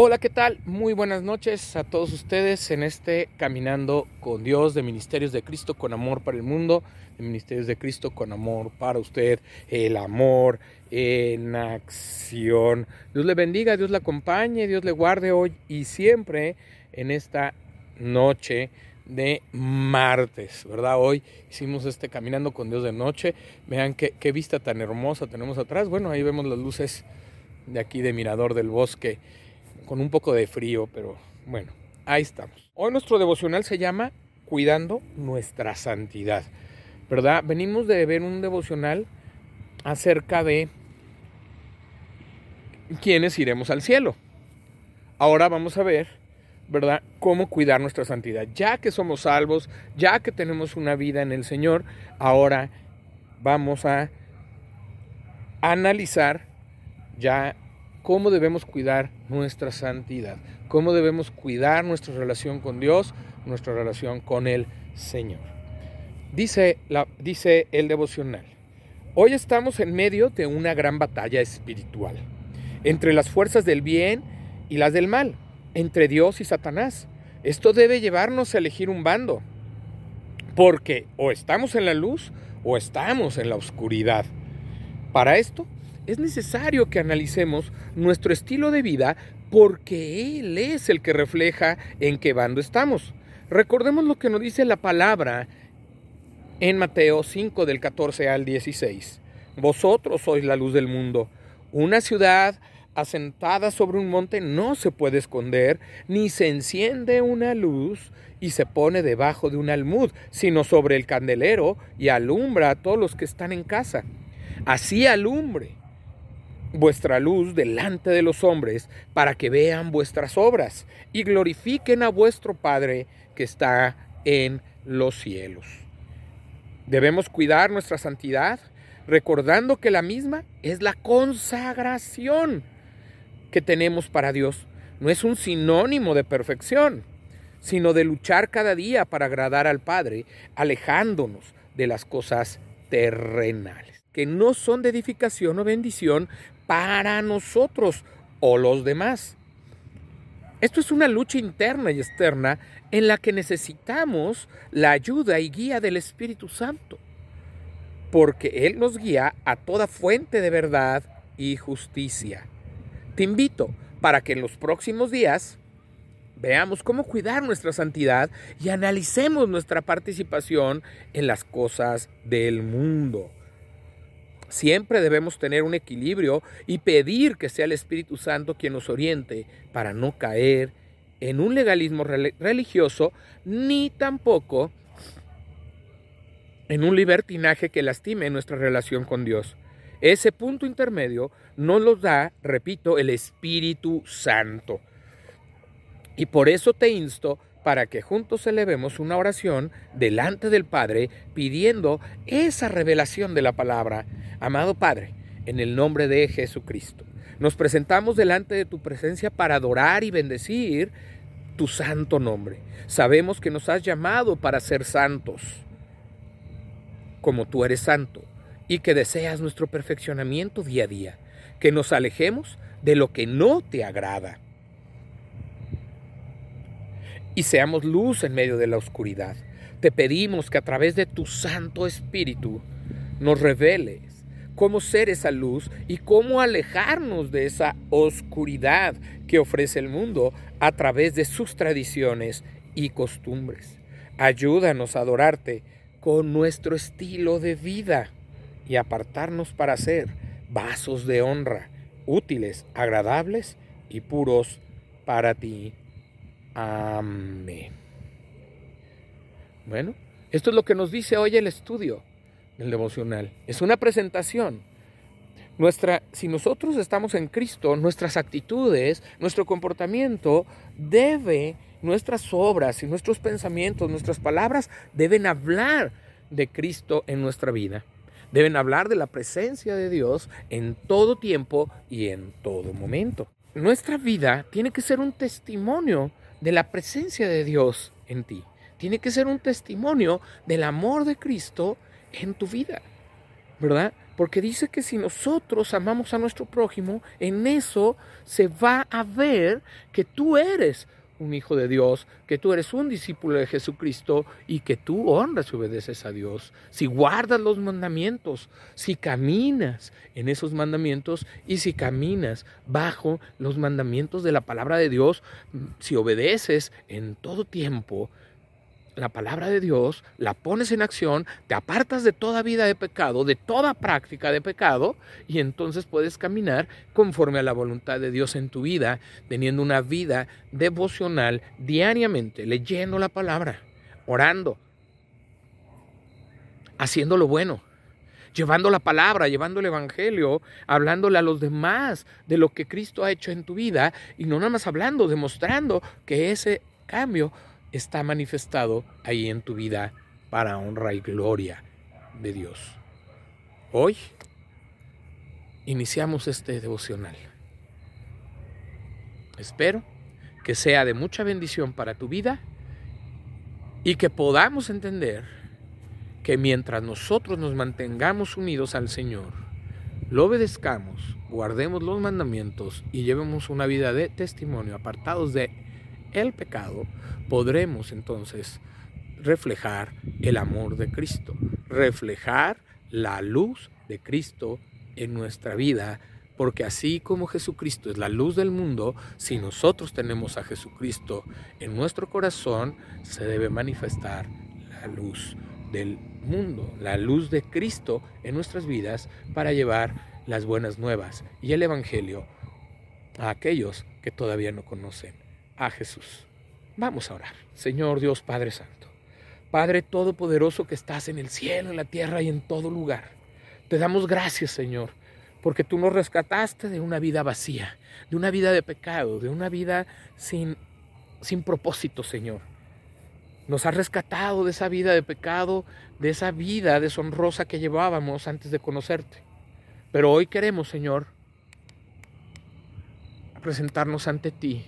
Hola, ¿qué tal? Muy buenas noches a todos ustedes en este Caminando con Dios de Ministerios de Cristo con Amor para el Mundo, de Ministerios de Cristo con Amor para usted, el amor en acción. Dios le bendiga, Dios le acompañe, Dios le guarde hoy y siempre en esta noche de martes, ¿verdad? Hoy hicimos este Caminando con Dios de noche. Vean qué, qué vista tan hermosa tenemos atrás. Bueno, ahí vemos las luces de aquí de Mirador del Bosque con un poco de frío, pero bueno, ahí estamos. Hoy nuestro devocional se llama Cuidando nuestra santidad, ¿verdad? Venimos de ver un devocional acerca de quiénes iremos al cielo. Ahora vamos a ver, ¿verdad?, cómo cuidar nuestra santidad. Ya que somos salvos, ya que tenemos una vida en el Señor, ahora vamos a analizar ya cómo debemos cuidar nuestra santidad, cómo debemos cuidar nuestra relación con Dios, nuestra relación con el Señor. Dice, la, dice el devocional, hoy estamos en medio de una gran batalla espiritual, entre las fuerzas del bien y las del mal, entre Dios y Satanás. Esto debe llevarnos a elegir un bando, porque o estamos en la luz o estamos en la oscuridad. Para esto es necesario que analicemos nuestro estilo de vida porque Él es el que refleja en qué bando estamos. Recordemos lo que nos dice la palabra en Mateo 5 del 14 al 16. Vosotros sois la luz del mundo. Una ciudad asentada sobre un monte no se puede esconder, ni se enciende una luz y se pone debajo de un almud, sino sobre el candelero y alumbra a todos los que están en casa. Así alumbre vuestra luz delante de los hombres, para que vean vuestras obras y glorifiquen a vuestro Padre que está en los cielos. Debemos cuidar nuestra santidad, recordando que la misma es la consagración que tenemos para Dios. No es un sinónimo de perfección, sino de luchar cada día para agradar al Padre, alejándonos de las cosas terrenales, que no son de edificación o bendición, para nosotros o los demás. Esto es una lucha interna y externa en la que necesitamos la ayuda y guía del Espíritu Santo, porque Él nos guía a toda fuente de verdad y justicia. Te invito para que en los próximos días veamos cómo cuidar nuestra santidad y analicemos nuestra participación en las cosas del mundo. Siempre debemos tener un equilibrio y pedir que sea el Espíritu Santo quien nos oriente para no caer en un legalismo religioso ni tampoco en un libertinaje que lastime nuestra relación con Dios. Ese punto intermedio nos lo da, repito, el Espíritu Santo. Y por eso te insto para que juntos elevemos una oración delante del Padre pidiendo esa revelación de la palabra. Amado Padre, en el nombre de Jesucristo, nos presentamos delante de tu presencia para adorar y bendecir tu santo nombre. Sabemos que nos has llamado para ser santos, como tú eres santo, y que deseas nuestro perfeccionamiento día a día, que nos alejemos de lo que no te agrada y seamos luz en medio de la oscuridad. Te pedimos que a través de tu Santo Espíritu nos reveles cómo ser esa luz y cómo alejarnos de esa oscuridad que ofrece el mundo a través de sus tradiciones y costumbres. Ayúdanos a adorarte con nuestro estilo de vida y apartarnos para ser vasos de honra, útiles, agradables y puros para ti. Amén. Bueno, esto es lo que nos dice hoy el estudio del devocional. Es una presentación. Nuestra, si nosotros estamos en Cristo, nuestras actitudes, nuestro comportamiento debe, nuestras obras y nuestros pensamientos, nuestras palabras deben hablar de Cristo en nuestra vida. Deben hablar de la presencia de Dios en todo tiempo y en todo momento. Nuestra vida tiene que ser un testimonio de la presencia de Dios en ti. Tiene que ser un testimonio del amor de Cristo en tu vida. ¿Verdad? Porque dice que si nosotros amamos a nuestro prójimo, en eso se va a ver que tú eres un hijo de Dios, que tú eres un discípulo de Jesucristo y que tú honras y obedeces a Dios. Si guardas los mandamientos, si caminas en esos mandamientos y si caminas bajo los mandamientos de la palabra de Dios, si obedeces en todo tiempo, la palabra de Dios, la pones en acción, te apartas de toda vida de pecado, de toda práctica de pecado, y entonces puedes caminar conforme a la voluntad de Dios en tu vida, teniendo una vida devocional diariamente, leyendo la palabra, orando, haciendo lo bueno, llevando la palabra, llevando el Evangelio, hablándole a los demás de lo que Cristo ha hecho en tu vida, y no nada más hablando, demostrando que ese cambio está manifestado ahí en tu vida para honra y gloria de Dios. Hoy iniciamos este devocional. Espero que sea de mucha bendición para tu vida y que podamos entender que mientras nosotros nos mantengamos unidos al Señor, lo obedezcamos, guardemos los mandamientos y llevemos una vida de testimonio apartados de el pecado, podremos entonces reflejar el amor de Cristo, reflejar la luz de Cristo en nuestra vida, porque así como Jesucristo es la luz del mundo, si nosotros tenemos a Jesucristo en nuestro corazón, se debe manifestar la luz del mundo, la luz de Cristo en nuestras vidas para llevar las buenas nuevas y el Evangelio a aquellos que todavía no conocen a Jesús. Vamos a orar. Señor Dios Padre Santo, Padre Todopoderoso que estás en el cielo, en la tierra y en todo lugar. Te damos gracias, Señor, porque tú nos rescataste de una vida vacía, de una vida de pecado, de una vida sin, sin propósito, Señor. Nos has rescatado de esa vida de pecado, de esa vida deshonrosa que llevábamos antes de conocerte. Pero hoy queremos, Señor, presentarnos ante ti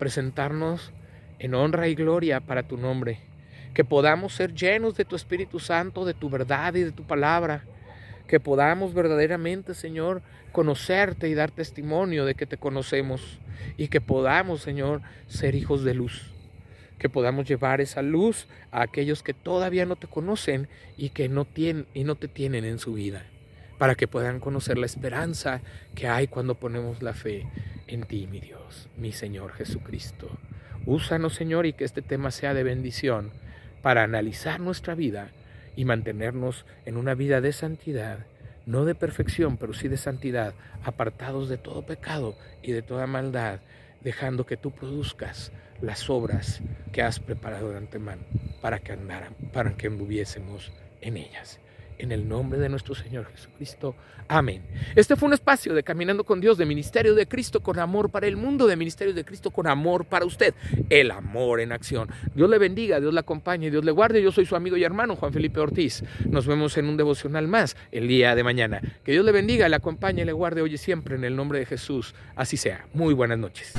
presentarnos en honra y gloria para tu nombre. Que podamos ser llenos de tu Espíritu Santo, de tu verdad y de tu palabra. Que podamos verdaderamente, Señor, conocerte y dar testimonio de que te conocemos. Y que podamos, Señor, ser hijos de luz. Que podamos llevar esa luz a aquellos que todavía no te conocen y que no, tienen, y no te tienen en su vida. Para que puedan conocer la esperanza que hay cuando ponemos la fe en ti, mi Dios, mi Señor Jesucristo. Úsanos, Señor, y que este tema sea de bendición para analizar nuestra vida y mantenernos en una vida de santidad, no de perfección, pero sí de santidad, apartados de todo pecado y de toda maldad, dejando que tú produzcas las obras que has preparado de antemano para que andaran, para que anduviésemos en ellas en el nombre de nuestro Señor Jesucristo. Amén. Este fue un espacio de Caminando con Dios, de Ministerio de Cristo con amor para el mundo, de Ministerio de Cristo con amor para usted. El amor en acción. Dios le bendiga, Dios le acompañe, Dios le guarde. Yo soy su amigo y hermano Juan Felipe Ortiz. Nos vemos en un devocional más el día de mañana. Que Dios le bendiga, le acompañe, le guarde hoy y siempre en el nombre de Jesús. Así sea. Muy buenas noches.